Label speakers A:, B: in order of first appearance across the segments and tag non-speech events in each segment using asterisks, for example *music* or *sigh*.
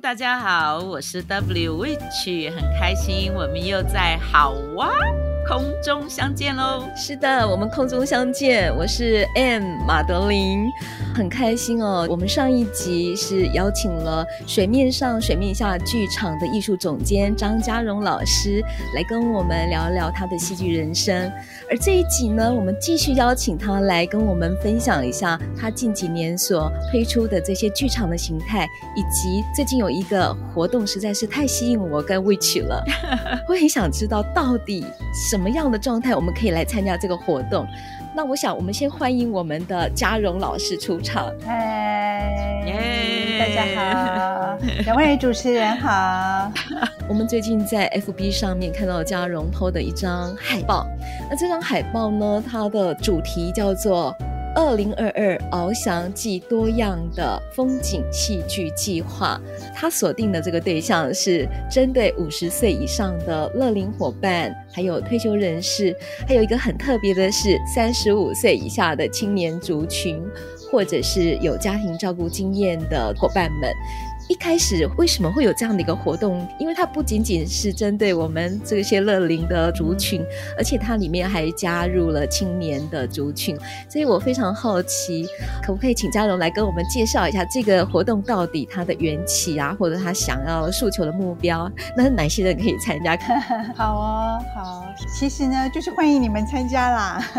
A: 大家好，我是 W Witch，很开心我们又在好哇。空中相见喽！
B: 是的，我们空中相见。我是 M 马德琳，很开心哦。我们上一集是邀请了水面上、水面下剧场的艺术总监张嘉荣老师来跟我们聊聊他的戏剧人生。而这一集呢，我们继续邀请他来跟我们分享一下他近几年所推出的这些剧场的形态，以及最近有一个活动实在是太吸引我跟 Witch 了。*laughs* 我很想知道到底什么样的状态我们可以来参加这个活动。那我想，我们先欢迎我们的嘉荣老师出场。
C: 嗨，yeah, 大家好，两位主持人好。*laughs*
B: 我们最近在 FB 上面看到嘉荣 PO 的一张海报，那这张海报呢，它的主题叫做。二零二二翱翔暨多样的风景戏剧计划，它锁定的这个对象是针对五十岁以上的乐龄伙伴，还有退休人士，还有一个很特别的是三十五岁以下的青年族群，或者是有家庭照顾经验的伙伴们。一开始为什么会有这样的一个活动？因为它不仅仅是针对我们这些乐龄的族群，而且它里面还加入了青年的族群，所以我非常好奇，可不可以请嘉荣来跟我们介绍一下这个活动到底它的缘起啊，或者他想要诉求的目标？那哪些人可以参加？*laughs*
C: 好哦，好，其实呢，就是欢迎你们参加啦。*laughs*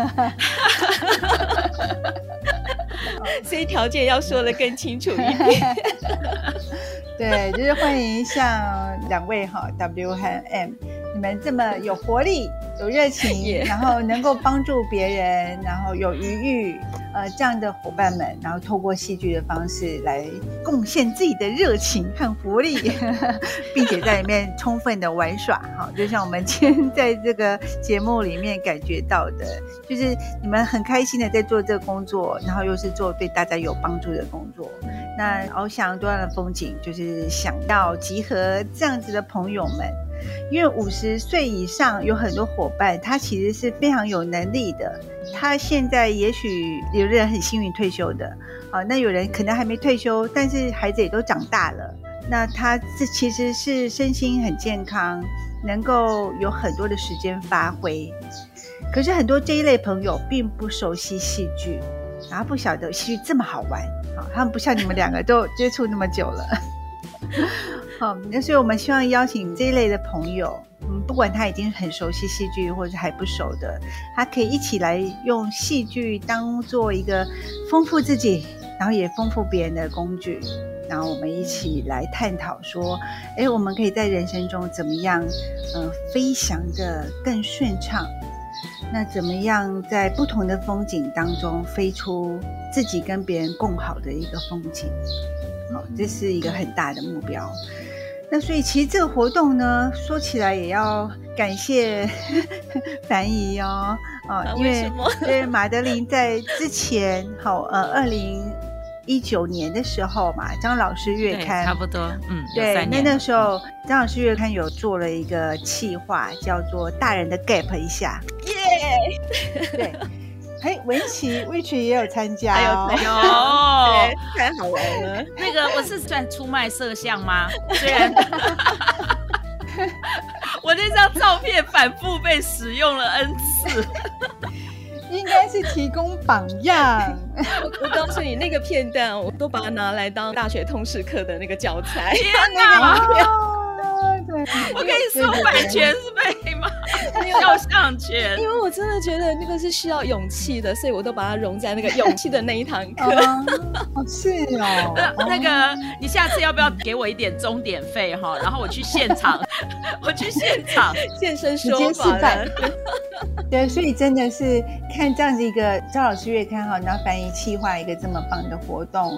B: 所以条件要说的更清楚一点。*laughs*
C: 对，就是欢迎像两位哈 W 和 M，你们这么有活力、有热情，*laughs* 然后能够帮助别人，然后有余裕，呃，这样的伙伴们，然后透过戏剧的方式来贡献自己的热情和活力，*laughs* 并且在里面充分的玩耍，*laughs* 哈，就像我们今天在这个节目里面感觉到的，就是你们很开心的在做这个工作，然后又是做对大家有帮助的工作。那翱翔多样的风景，就是想要集合这样子的朋友们，因为五十岁以上有很多伙伴，他其实是非常有能力的。他现在也许有的人很幸运退休的，啊，那有人可能还没退休，但是孩子也都长大了。那他这其实是身心很健康，能够有很多的时间发挥。可是很多这一类朋友并不熟悉戏剧，然后不晓得戏剧这么好玩。啊他们不像你们两个都接触那么久了，好，那所以我们希望邀请这一类的朋友，嗯，不管他已经很熟悉戏剧，或者还不熟的，他可以一起来用戏剧当做一个丰富自己，然后也丰富别人的工具，然后我们一起来探讨说，哎，我们可以在人生中怎么样，嗯、飞翔得更顺畅。那怎么样在不同的风景当中飞出自己跟别人共好的一个风景？好，这是一个很大的目标。那所以其实这个活动呢，说起来也要感谢 *laughs* 樊姨哦，啊，因为因为马德琳在之前好呃二零。一九年的时候嘛，张老师月刊
A: 差不多，嗯，
C: 对，那那时候张老师月刊有做了一个企划，叫做“大人的 gap 一下”，耶、yeah!，*laughs* 对，嘿，文琪 Witch 也有参加、哦，
A: 哎呦，哎呦，太好玩了。*laughs* 那个我是算出卖色相吗？虽然 *laughs* 我那张照片反复被使用了 N 次。*laughs*
C: 应该是提供榜样。
B: 我告诉你，那个片段我都把它拿来当大学通识课的那个教材。
A: 天哪！对，*laughs* 我跟你说版权是被骂？肖像权。
B: 因为我真的觉得那个是需要勇气的，所以我都把它融在那个勇气的那一堂课。
C: 好是哦。*laughs*
A: 那个，你下次要不要给我一点钟点费哈？*laughs* 然后我去现场，*laughs* 我去现场
B: 现身说法。
C: 对，所以真的是看这样子一个赵老师月刊哈，然后翻译企划一个这么棒的活动，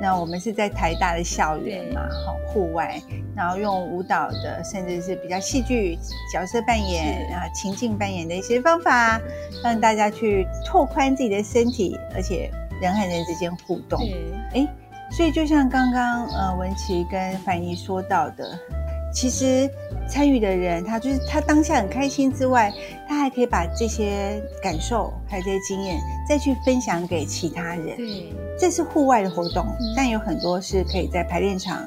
C: 那我们是在台大的校园嘛，好户外，然后用舞蹈的，甚至是比较戏剧角色扮演啊情境扮演的一些方法，让大家去拓宽自己的身体，而且人和人之间互动。哎，所以就像刚刚呃文琪跟凡怡说到的。其实参与的人，他就是他当下很开心之外，他还可以把这些感受还有这些经验再去分享给其他人。对，这是户外的活动，嗯、但有很多是可以在排练场，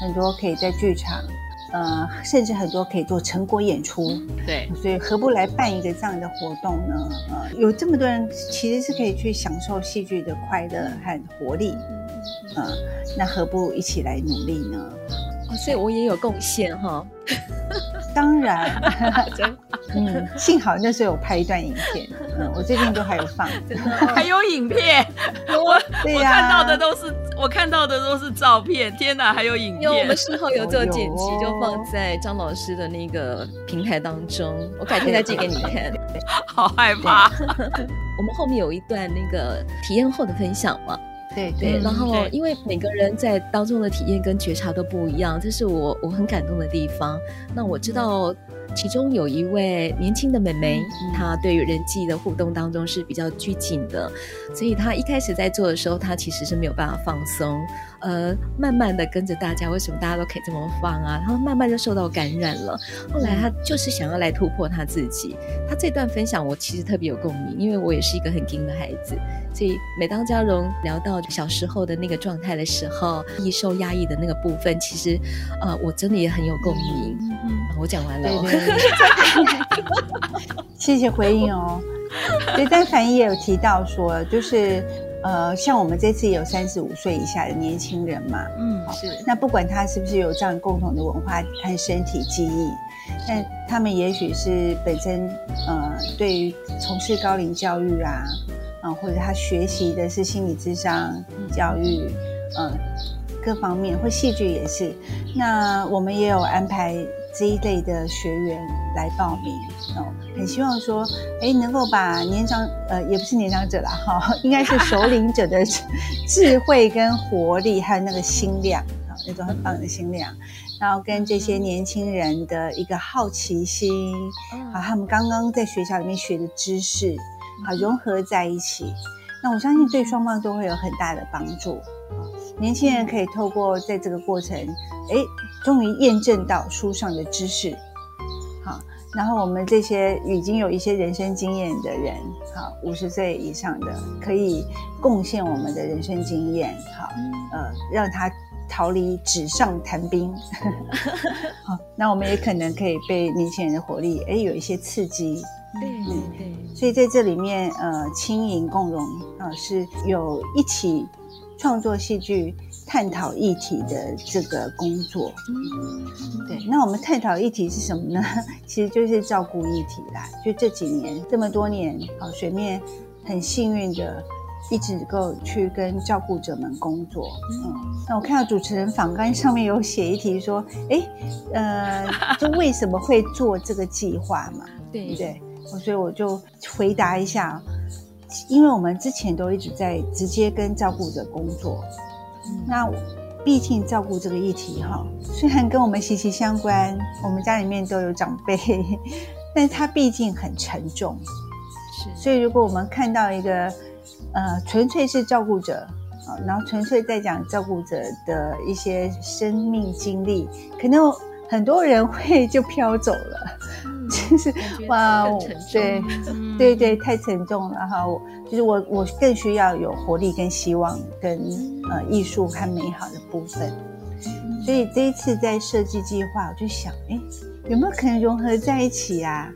C: 很多可以在剧场，呃，甚至很多可以做成果演出。
A: 对，
C: 所以何不来办一个这样的活动呢？呃，有这么多人其实是可以去享受戏剧的快乐和活力。嗯、呃，那何不一起来努力呢？
B: 哦所以我也有贡献哈，
C: 当然，*laughs* 嗯，幸好那时候有拍一段影片，嗯，*laughs* 我最近都还有放，
A: 还有影片，*laughs* 我我看到的都是我看到的都是照片，天哪，还有影片，因为
B: 我们事后有做剪辑，就放在张老师的那个平台当中，我改天再寄给你看，*laughs*
A: 好害怕，
B: 我们后面有一段那个体验后的分享嘛。
C: 对对，
B: 然后因为每个人在当中的体验跟觉察都不一样，这是我我很感动的地方。那我知道。其中有一位年轻的妹妹，嗯、她对于人际的互动当中是比较拘谨的，所以她一开始在做的时候，她其实是没有办法放松，呃，慢慢的跟着大家，为什么大家都可以这么放啊？然后慢慢就受到感染了。后来她就是想要来突破她自己。她这段分享我其实特别有共鸣，因为我也是一个很紧的孩子，所以每当嘉荣聊到小时候的那个状态的时候，易受压抑的那个部分，其实，呃，我真的也很有共鸣。我讲完了。对对对 *laughs*
C: 谢谢回应哦。对，但凡仪也有提到说，就是呃，像我们这次也有三十五岁以下的年轻人嘛，嗯，是。那不管他是不是有这样共同的文化和身体记忆，但他们也许是本身呃，对于从事高龄教育啊，啊、呃，或者他学习的是心理智商教育，嗯、呃，各方面或戏剧也是。那我们也有安排。这一类的学员来报名哦，很希望说，哎，能够把年长呃，也不是年长者啦，哈，应该是熟龄者的智慧跟活力，还有那个心量啊，那种很棒的心量，然后跟这些年轻人的一个好奇心，啊，他们刚刚在学校里面学的知识，啊，融合在一起，那我相信对双方都会有很大的帮助。年轻人可以透过在这个过程，哎，终于验证到书上的知识，好，然后我们这些已经有一些人生经验的人，好，五十岁以上的可以贡献我们的人生经验，好，呃，让他逃离纸上谈兵，*laughs* 好，那我们也可能可以被年轻人的活力，哎，有一些刺激，
B: 对对对，
C: 所以在这里面，呃，轻盈共融啊，是有一起。创作戏剧、探讨议题的这个工作，对，那我们探讨议题是什么呢？*laughs* 其实就是照顾议题啦。就这几年这么多年，好，水面很幸运的一直够去跟照顾者们工作。嗯，那我看到主持人访纲上面有写一题说，哎，呃，*laughs* 就为什么会做这个计划嘛？对不对，所以我就回答一下。因为我们之前都一直在直接跟照顾者工作，嗯、那毕竟照顾这个议题哈，虽然跟我们息息相关，我们家里面都有长辈，*laughs* 但是它毕竟很沉重，是。所以如果我们看到一个呃纯粹是照顾者啊，然后纯粹在讲照顾者的一些生命经历，可能很多人会就飘走了。就是哇，对，对对，太沉重了哈。就是我我更需要有活力跟希望跟呃艺术和美好的部分。所以这一次在设计计划，我就想，哎，有没有可能融合在一起啊？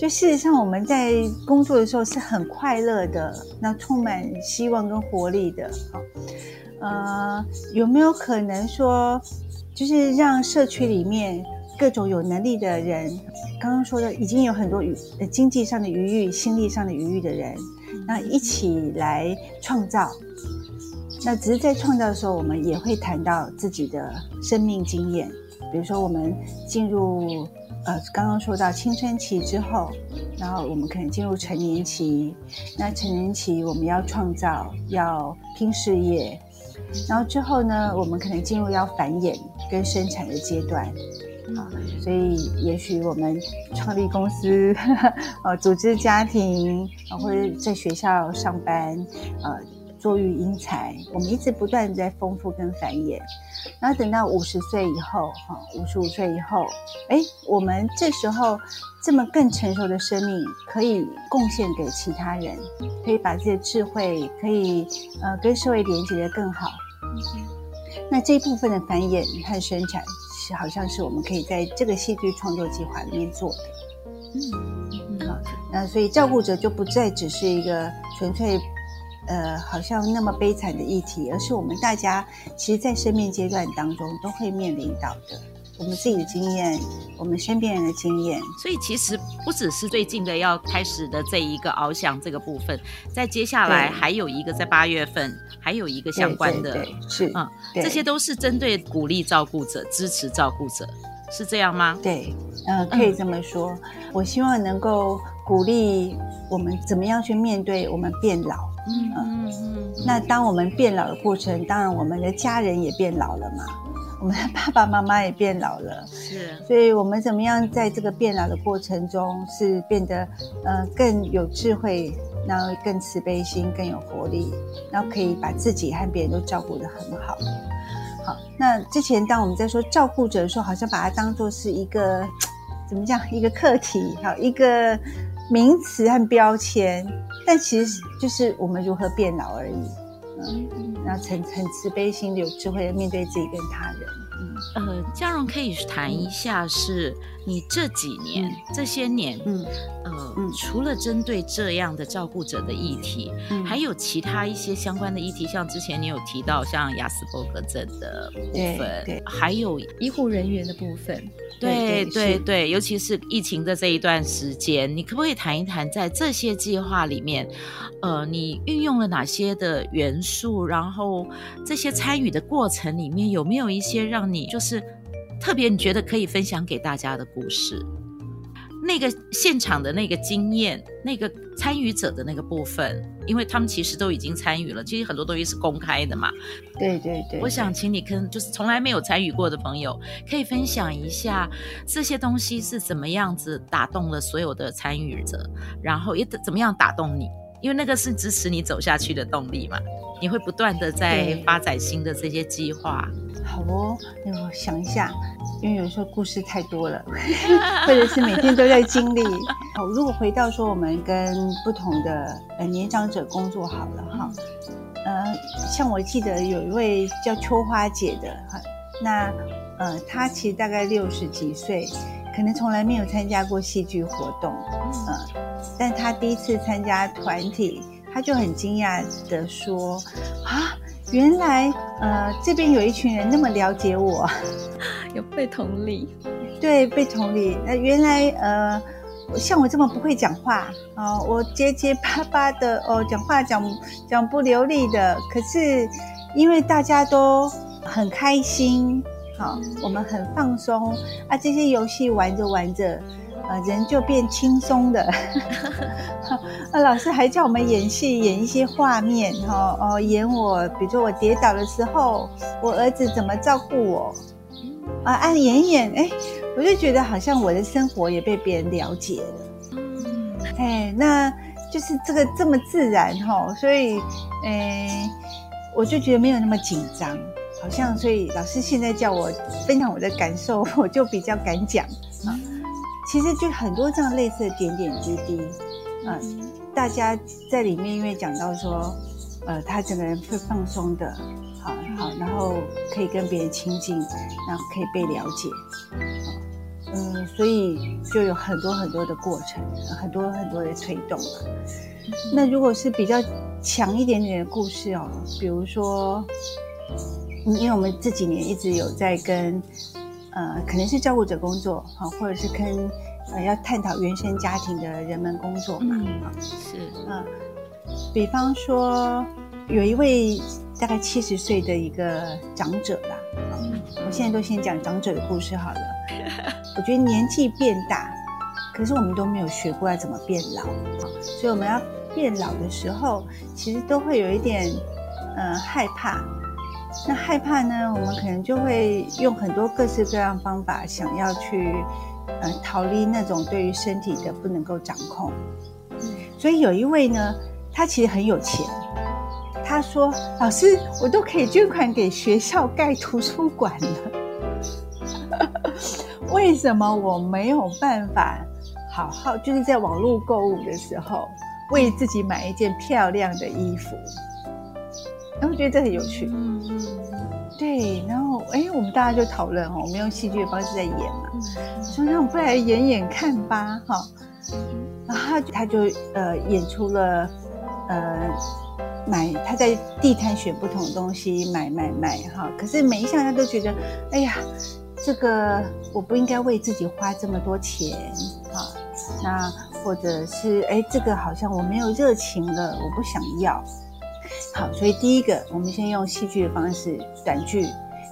C: 就事实上我们在工作的时候是很快乐的，那充满希望跟活力的。好，呃，有没有可能说，就是让社区里面各种有能力的人？刚刚说的已经有很多余呃经济上的余裕、心力上的余裕的人，那一起来创造。那只是在创造的时候，我们也会谈到自己的生命经验。比如说，我们进入呃刚刚说到青春期之后，然后我们可能进入成年期，那成年期我们要创造，要拼事业，然后之后呢，我们可能进入要繁衍跟生产的阶段，啊，所以也许我们创立公司，*laughs* 呃，组织家庭，啊，或者在学校上班，呃。作育英才，我们一直不断在丰富跟繁衍，然后等到五十岁以后，哈，五十五岁以后，哎，我们这时候这么更成熟的生命，可以贡献给其他人，可以把这些智慧，可以呃跟社会连接的更好。那这一部分的繁衍和生产，是好像是我们可以在这个戏剧创作计划里面做的。嗯，嗯好，那所以照顾者就不再只是一个纯粹。呃，好像那么悲惨的议题，而是我们大家其实，在生命阶段当中都会面临到的。我们自己的经验，我们身边人的经验，
A: 所以其实不只是最近的要开始的这一个翱翔这个部分，在接下来还有一个在八月份，还有一个相关的，
C: 对对对是
A: 嗯，这些都是针对鼓励照顾者、支持照顾者，是这样吗？
C: 对，呃，可以这么说。嗯、我希望能够鼓励我们怎么样去面对我们变老。嗯嗯嗯，那当我们变老的过程，当然我们的家人也变老了嘛，我们的爸爸妈妈也变老了，是，所以我们怎么样在这个变老的过程中，是变得呃更有智慧，然后更慈悲心，更有活力，然后可以把自己和别人都照顾得很好。好，那之前当我们在说照顾者的时候，好像把它当做是一个怎么讲，一个课题，好，一个名词和标签。但其实就是我们如何变老而已，嗯，然后很很慈悲心、有智慧的面对自己跟他人，嗯，
A: 呃，嘉荣可以谈一下，是你这几年、嗯、这些年，嗯，呃，嗯、除了针对这样的照顾者的议题，嗯、还有其他一些相关的议题，像之前你有提到像雅斯伯格症的部分，对，对。还有
B: 医护人员的部分。
A: 对对对，尤其是疫情的这一段时间，你可不可以谈一谈，在这些计划里面，呃，你运用了哪些的元素？然后这些参与的过程里面，有没有一些让你就是特别你觉得可以分享给大家的故事？那个现场的那个经验，那个参与者的那个部分，因为他们其实都已经参与了，其实很多东西是公开的嘛。
C: 对对对，
A: 我想请你跟就是从来没有参与过的朋友，可以分享一下这些东西是怎么样子打动了所有的参与者，然后也怎么样打动你，因为那个是支持你走下去的动力嘛。你会不断的在发展新的这些计划。
C: 好哦，那我想一下，因为有时候故事太多了，*laughs* 或者是每天都在经历。好，如果回到说我们跟不同的呃年长者工作好了哈，呃，像我记得有一位叫秋花姐的哈，那呃她其实大概六十几岁，可能从来没有参加过戏剧活动，呃，但他第一次参加团体。他就很惊讶的说：“啊，原来呃这边有一群人那么了解我，*laughs*
B: 有被同理，
C: 对，被同理。那原来呃像我这么不会讲话啊、呃，我结结巴巴的哦，讲话讲讲不流利的，可是因为大家都很开心，好、呃，我们很放松啊，这些游戏玩着玩着。”啊，人就变轻松的。啊，*laughs* 老师还叫我们演戏，演一些画面，哈哦，演我，比如说我跌倒的时候，我儿子怎么照顾我，啊，按演一演，哎，我就觉得好像我的生活也被别人了解了。哎，那就是这个这么自然哈，所以，哎，我就觉得没有那么紧张，好像，所以老师现在叫我分享我的感受，我就比较敢讲啊。其实就很多这样类似的点点滴滴，啊、呃，大家在里面因为讲到说，呃，他整个人会放松的，好好，然后可以跟别人亲近，然后可以被了解，嗯、呃，所以就有很多很多的过程，很多很多的推动。那如果是比较强一点点的故事哦，比如说，因为我们这几年一直有在跟。呃，可能是照顾者工作，哈，或者是跟呃要探讨原生家庭的人们工作嘛，啊、嗯，是，啊、呃，比方说有一位大概七十岁的一个长者啦，嗯，我现在都先讲长者的故事好了。*laughs* 我觉得年纪变大，可是我们都没有学过要怎么变老，所以我们要变老的时候，其实都会有一点，呃，害怕。那害怕呢，我们可能就会用很多各式各样方法，想要去，呃，逃离那种对于身体的不能够掌控。所以有一位呢，他其实很有钱，他说：“老师，我都可以捐款给学校盖图书馆了，*laughs* 为什么我没有办法好好就是在网络购物的时候为自己买一件漂亮的衣服？”然后我觉得这很有趣。对，然后哎，我们大家就讨论哦，我们用戏剧的方式在演嘛，说那我们不来演演看吧，哈。然后他就呃演出了呃买他在地摊选不同的东西买买买哈，可是每一项他都觉得哎呀这个我不应该为自己花这么多钱哈，那或者是哎这个好像我没有热情了，我不想要。好，所以第一个我们先用戏剧的方式短剧，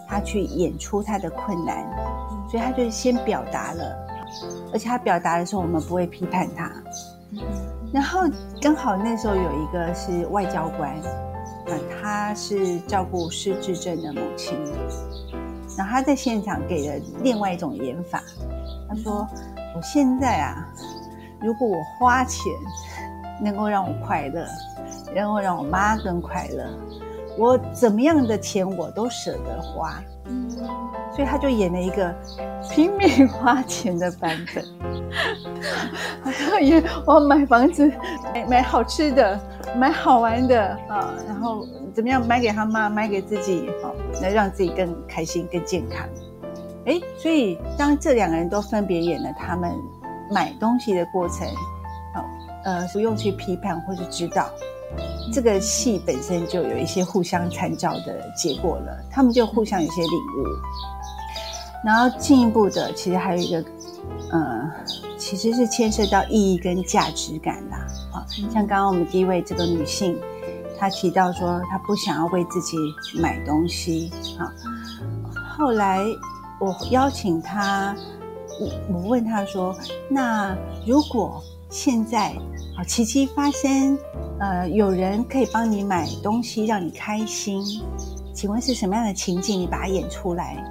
C: 他去演出他的困难，所以他就先表达了。而且他表达的时候，我们不会批判他。然后刚好那时候有一个是外交官，那他是照顾失智症的母亲，然后他在现场给了另外一种演法。他说：“我现在啊，如果我花钱能够让我快乐，然后让我妈更快乐，我怎么样的钱我都舍得花。”所以他就演了一个拼命花钱的版本，好像演我买房子，买买好吃的，买好玩的啊，然后怎么样买给他妈，买给自己，好，来让自己更开心、更健康。哎，所以当这两个人都分别演了他们买东西的过程，好，呃，不用去批判或是指导，这个戏本身就有一些互相参照的结果了，他们就互相有些领悟。然后进一步的，其实还有一个，呃，其实是牵涉到意义跟价值感啦。啊，像刚刚我们第一位这个女性，她提到说她不想要为自己买东西。啊，后来我邀请她，我我问她说，那如果现在啊奇迹发生，呃，有人可以帮你买东西让你开心，请问是什么样的情景？你把它演出来。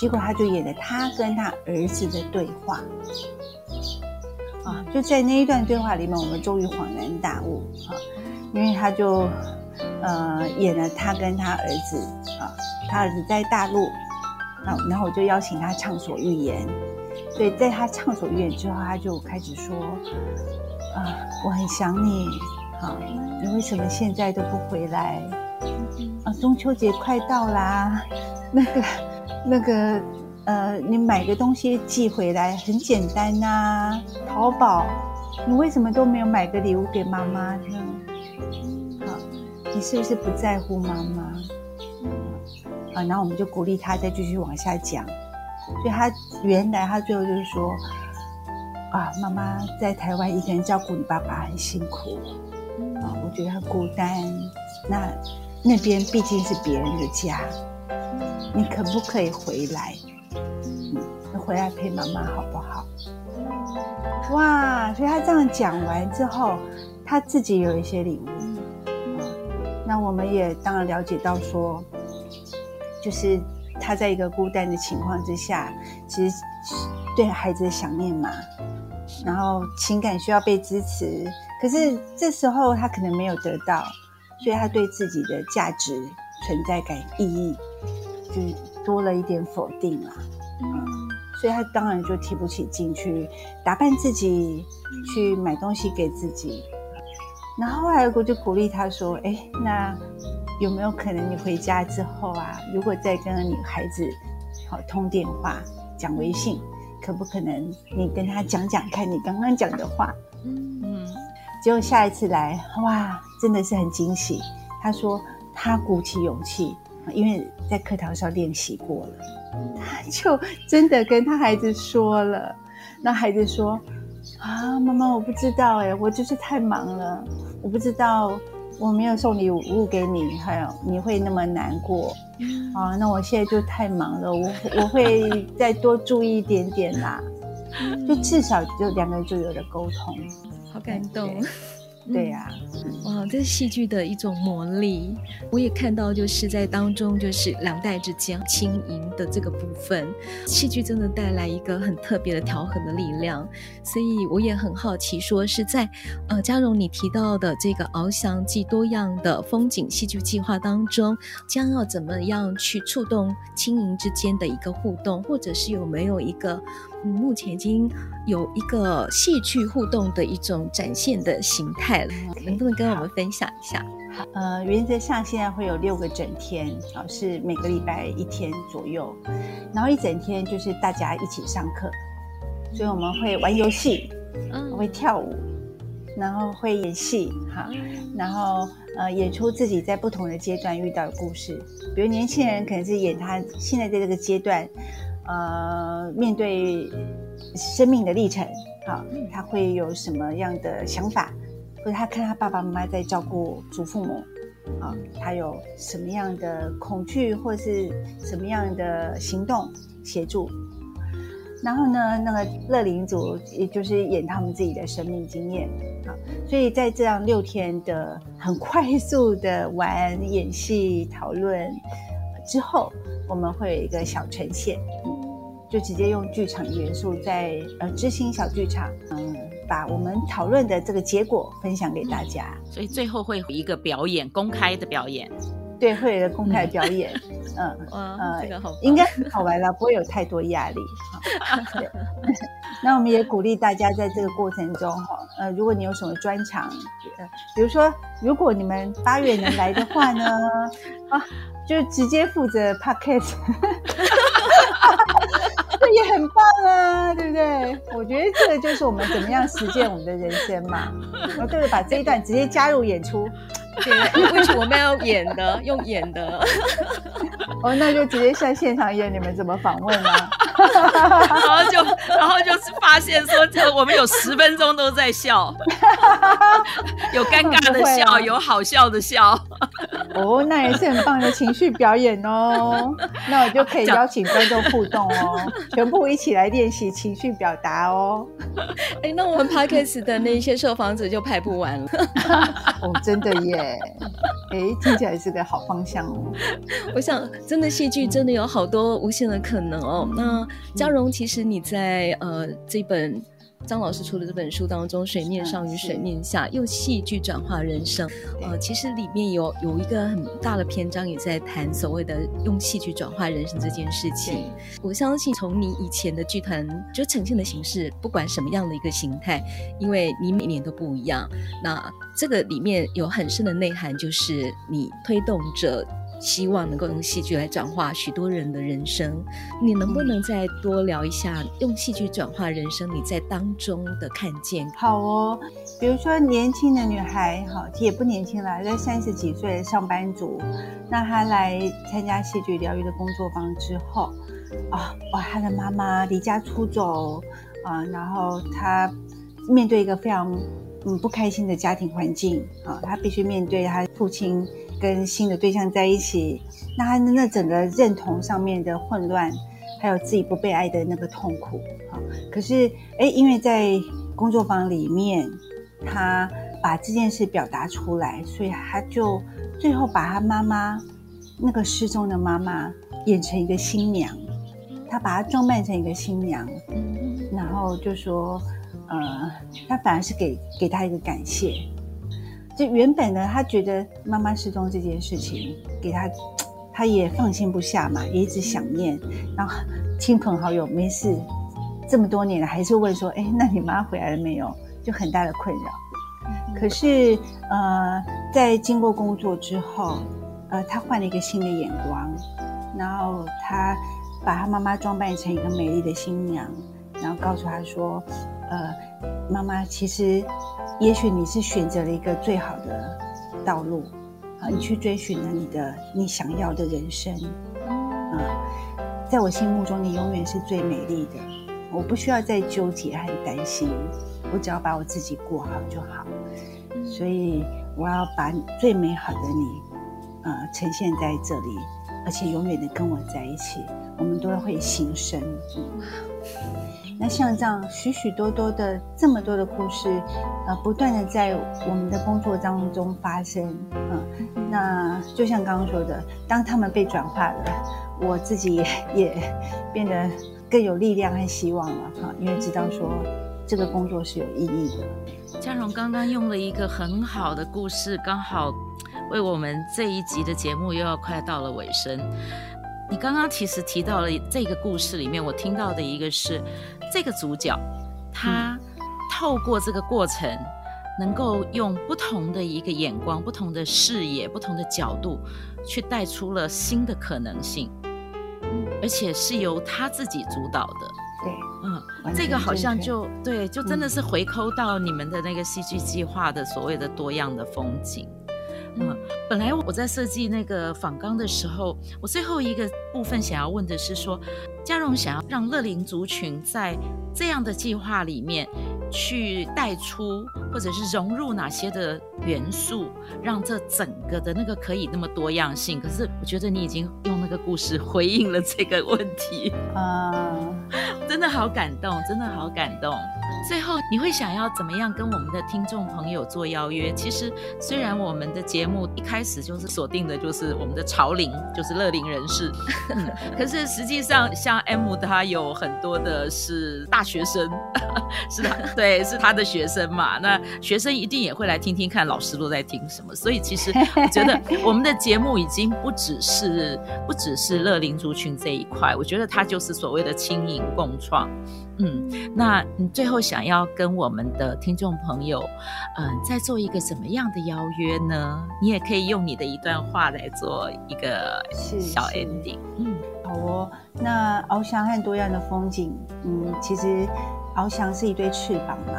C: 结果他就演了他跟他儿子的对话，啊，就在那一段对话里面，我们终于恍然大悟啊，因为他就呃演了他跟他儿子啊，他儿子在大陆，啊，然后我就邀请他畅所欲言，所以在他畅所欲言之后，他就开始说啊，我很想你，好，你为什么现在都不回来？啊，中秋节快到啦，那个。那个，呃，你买个东西寄回来很简单呐，啊，淘宝，你为什么都没有买个礼物给妈妈呢？好，你是不是不在乎妈妈？啊，然后我们就鼓励他再继续往下讲。所以他原来他最后就是说，啊，妈妈在台湾一个人照顾你爸爸很辛苦，啊，我觉得很孤单。那那边毕竟是别人的家。你可不可以回来？嗯，回来陪妈妈好不好？哇！所以他这样讲完之后，他自己有一些领悟。嗯，那我们也当然了解到说，就是他在一个孤单的情况之下，其实对孩子的想念嘛，然后情感需要被支持，可是这时候他可能没有得到，所以他对自己的价值、存在感、意义。就多了一点否定啦，嗯，所以他当然就提不起劲去打扮自己，去买东西给自己。然后后来我就鼓励他说：“哎，那有没有可能你回家之后啊，如果再跟你孩子好通电话、讲微信，可不可能你跟他讲讲看你刚刚讲的话？”嗯嗯，结果下一次来，哇，真的是很惊喜。他说他鼓起勇气。因为在课堂上练习过了，他就真的跟他孩子说了。那孩子说：“啊，妈妈，我不知道哎，我就是太忙了，我不知道我没有送礼物给你，还有你会那么难过啊。那我现在就太忙了，我我会 *laughs* 再多注意一点点啦。就至少就两个人就有了沟通，
B: 好感动。
C: 对呀、啊，
B: 哇，这是戏剧的一种魔力。我也看到，就是在当中，就是两代之间轻盈的这个部分，戏剧真的带来一个很特别的调和的力量。所以我也很好奇，说是在呃嘉荣你提到的这个翱翔既多样的风景戏剧计划当中，将要怎么样去触动轻盈之间的一个互动，或者是有没有一个？嗯，目前已经有一个戏剧互动的一种展现的形态能不能跟我们分享一下？
C: 好，呃，原则上现在会有六个整天，啊，是每个礼拜一天左右，然后一整天就是大家一起上课，所以我们会玩游戏，嗯，会跳舞，然后会演戏，哈，然后呃，演出自己在不同的阶段遇到的故事，比如年轻人可能是演他现在在这个阶段。呃，面对生命的历程，好，他会有什么样的想法？或者他看他爸爸妈妈在照顾祖父母，啊，他有什么样的恐惧，或是什么样的行动协助？然后呢，那个乐龄组也就是演他们自己的生命经验，啊，所以在这样六天的很快速的玩演戏讨论之后，我们会有一个小呈现。就直接用剧场元素在呃知心小剧场，嗯，把我们讨论的这个结果分享给大家。
A: 所以最后会有一个表演，公开的表演。
C: 对，会有一个公开的表演。*laughs* 嗯，
B: 嗯，呃，这个好，
C: 应该很好玩了，不会有太多压力。*laughs* 那我们也鼓励大家在这个过程中哈，呃，如果你有什么专长，呃，比如说如果你们八月能来的话呢，*laughs* 啊，就直接负责 Podcast。这也很棒啊，对不对？我觉得这个就是我们怎么样实践我们的人生嘛。然后就是把这一段直接加入演出，
B: 对，为什么我们要演的？用演的？*laughs*
C: 哦，那就直接在现场演，你们怎么访问呢？
A: 然后就，然后就是发现说，这我们有十分钟都在笑，有尴尬的笑，*laughs* 啊、有好笑的笑。
C: 哦，那也是很棒的情绪表演哦。*laughs* 那我就可以邀请观众互动哦，*laughs* 全部一起来练习情绪表达哦。*laughs*
B: 哎，那我们 Podcast 的那些受访者就排不完了。
C: 哦，真的耶。哎，听起来是个好方向哦。
B: 我想，真的戏剧真的有好多无限的可能哦。那嘉荣，其实你在呃这本。张老师出的这本书当中，《水面上与水面下》用戏剧转化人生，呃，其实里面有有一个很大的篇章也在谈所谓的用戏剧转化人生这件事情。我相信从你以前的剧团就呈现的形式，不管什么样的一个形态，因为你每年都不一样，那这个里面有很深的内涵，就是你推动着。希望能够用戏剧来转化许多人的人生，你能不能再多聊一下用戏剧转化人生？你在当中的看见？
C: 好哦，比如说年轻的女孩，哈，也不年轻了，在三十几岁上班族，那她来参加戏剧疗愈的工作坊之后，啊，哇，她的妈妈离家出走，啊，然后她面对一个非常嗯不开心的家庭环境，啊，她必须面对她父亲。跟新的对象在一起，那他那整个认同上面的混乱，还有自己不被爱的那个痛苦，啊，可是哎，因为在工作坊里面，他把这件事表达出来，所以他就最后把他妈妈那个失踪的妈妈演成一个新娘，他把她装扮成一个新娘，然后就说，呃，他反而是给给他一个感谢。就原本呢，他觉得妈妈失踪这件事情给他，他也放心不下嘛，也一直想念。然后亲朋好友没事，这么多年了，还是问说：“哎，那你妈回来了没有？”就很大的困扰。可是呃，在经过工作之后，呃，他换了一个新的眼光，然后他把他妈妈装扮成一个美丽的新娘，然后告诉他说：“呃，妈妈其实。”也许你是选择了一个最好的道路，啊，你去追寻了你的你想要的人生，啊，在我心目中你永远是最美丽的，我不需要再纠结和担心，我只要把我自己过好就好，所以我要把最美好的你，呃，呈现在这里，而且永远的跟我在一起，我们都会新生。那像这样许许多多的这么多的故事，呃，不断的在我们的工作当中发生，嗯，那就像刚刚说的，当他们被转化了，我自己也也变得更有力量和希望了，哈，因为知道说这个工作是有意义的。
A: 佳蓉刚刚用了一个很好的故事，刚好为我们这一集的节目又要快到了尾声。你刚刚其实提到了这个故事里面，我听到的一个是这个主角，他透过这个过程，能够用不同的一个眼光、不同的视野、不同的角度，去带出了新的可能性，而且是由他自己主导的。
C: 对，
A: 嗯，这个好像就对，就真的是回扣到你们的那个戏剧计划的所谓的多样的风景。嗯，本来我在设计那个仿纲的时候，我最后一个部分想要问的是说，嘉荣想要让乐龄族群在这样的计划里面去带出或者是融入哪些的元素，让这整个的那个可以那么多样性。可是我觉得你已经用那个故事回应了这个问题 *laughs* 啊，真的好感动，真的好感动。最后，你会想要怎么样跟我们的听众朋友做邀约？其实，虽然我们的节目一开始就是锁定的，就是我们的潮龄，就是乐龄人士，*laughs* 可是实际上，像 M 他有很多的是大学生，*laughs* 是的，对，是他的学生嘛。那学生一定也会来听听看老师都在听什么。所以，其实我觉得我们的节目已经不只是不只是乐龄族群这一块，我觉得它就是所谓的青银共创。嗯，那你最后想要跟我们的听众朋友，嗯，再做一个怎么样的邀约呢？你也可以用你的一段话来做一个小 ending。嗯，
C: 好哦。那翱翔和多样的风景，嗯，其实翱翔是一对翅膀嘛。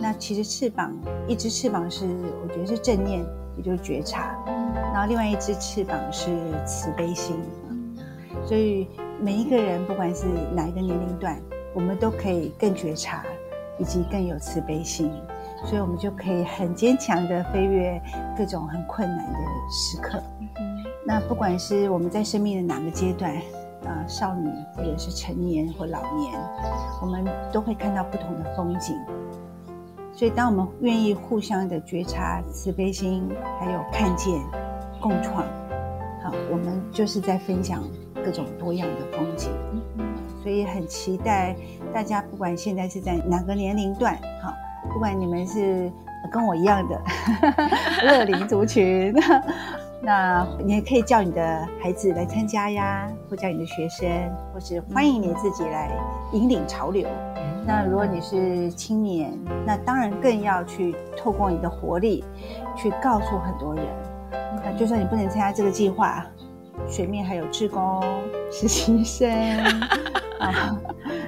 C: 那其实翅膀，一只翅膀是我觉得是正念，也就是觉察。然后另外一只翅膀是慈悲心。所以每一个人，不管是哪一个年龄段。我们都可以更觉察，以及更有慈悲心，所以我们就可以很坚强的飞越各种很困难的时刻。嗯、那不管是我们在生命的哪个阶段，啊、呃，少女或者是成年或老年，我们都会看到不同的风景。所以，当我们愿意互相的觉察、慈悲心，还有看见、共创，好，我们就是在分享各种多样的风景。嗯所以很期待大家，不管现在是在哪个年龄段，哈，不管你们是跟我一样的 *laughs* 乐龄族群，*laughs* 那你也可以叫你的孩子来参加呀，或叫你的学生，或是欢迎你自己来引领潮流。那如果你是青年，那当然更要去透过你的活力，去告诉很多人。那就算你不能参加这个计划，水面还有志工、实习生。*laughs* 啊，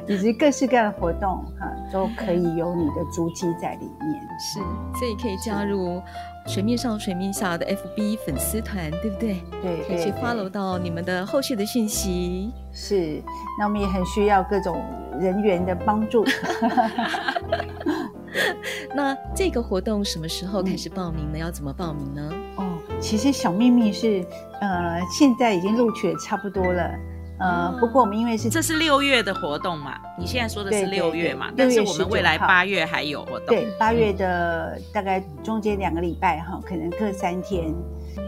C: 以及各式各样的活动，哈，都可以有你的足迹在里面。
B: 是，所以可以加入水面上、水面下的 FB 粉丝团，对不对？
C: 对，
B: 可以去 follow 到你们的后续的讯息。
C: 是，那我们也很需要各种人员的帮助。*laughs*
B: 那这个活动什么时候开始报名呢？嗯、要怎么报名呢？
C: 哦，其实小秘密是，呃，现在已经录取也差不多了。呃，不过我们因为是
A: 这是六月的活动嘛，你现在说的是六月嘛，对对对，但是我们未来八月还有活动。
C: 对，八月的大概中间两个礼拜哈，可能各三天，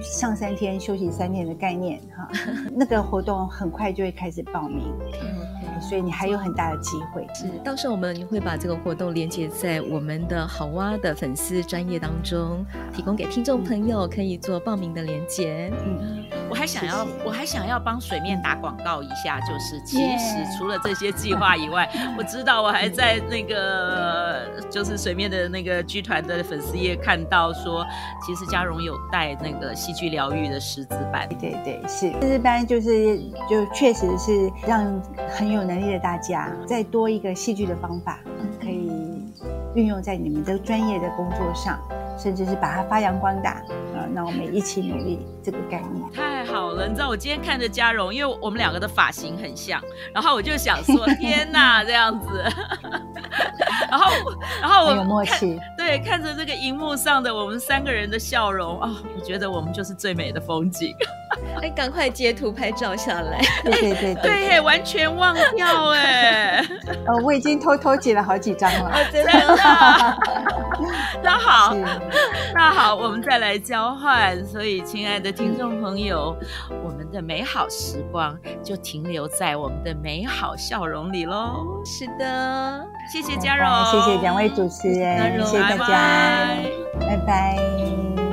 C: 上三天休息三天的概念哈，*laughs* 那个活动很快就会开始报名。所以你还有很大的机会。
B: 是，到时候我们会把这个活动连接在我们的好蛙的粉丝专业当中，提供给听众朋友可以做报名的连接。
A: 嗯，我还想要，我还想要帮水面打广告一下，就是其实除了这些计划以外，我知道我还在那个就是水面的那个剧团的粉丝页看到说，其实佳蓉有带那个戏剧疗愈的师资班。
C: 对对是，师资班就是就确实是让很有。能力的大家，再多一个戏剧的方法，可以运用在你们的专业的工作上，甚至是把它发扬光大。啊，那我们一起努力，这个概念
A: 太好了。你知道，我今天看着嘉荣，因为我们两个的发型很像，然后我就想说，*laughs* 天哪，这样子。然后，然后我
C: 有默契，
A: 对，看着这个荧幕上的我们三个人的笑容啊、哦，我觉得我们就是最美的风景。*laughs*
B: 哎，赶快截图拍照下来。
C: 对对对对，
A: 对，完全忘掉哎。
C: 呃，我已经偷偷截了好几张了。
A: 真的。*laughs* 那好，那好，我们再来交换。所以，亲爱的听众朋友，我们的美好时光就停留在我们的美好笑容里喽。
B: 是的，
A: 谢谢嘉荣，
C: 谢谢两位主持人，谢谢大家，拜拜。拜拜。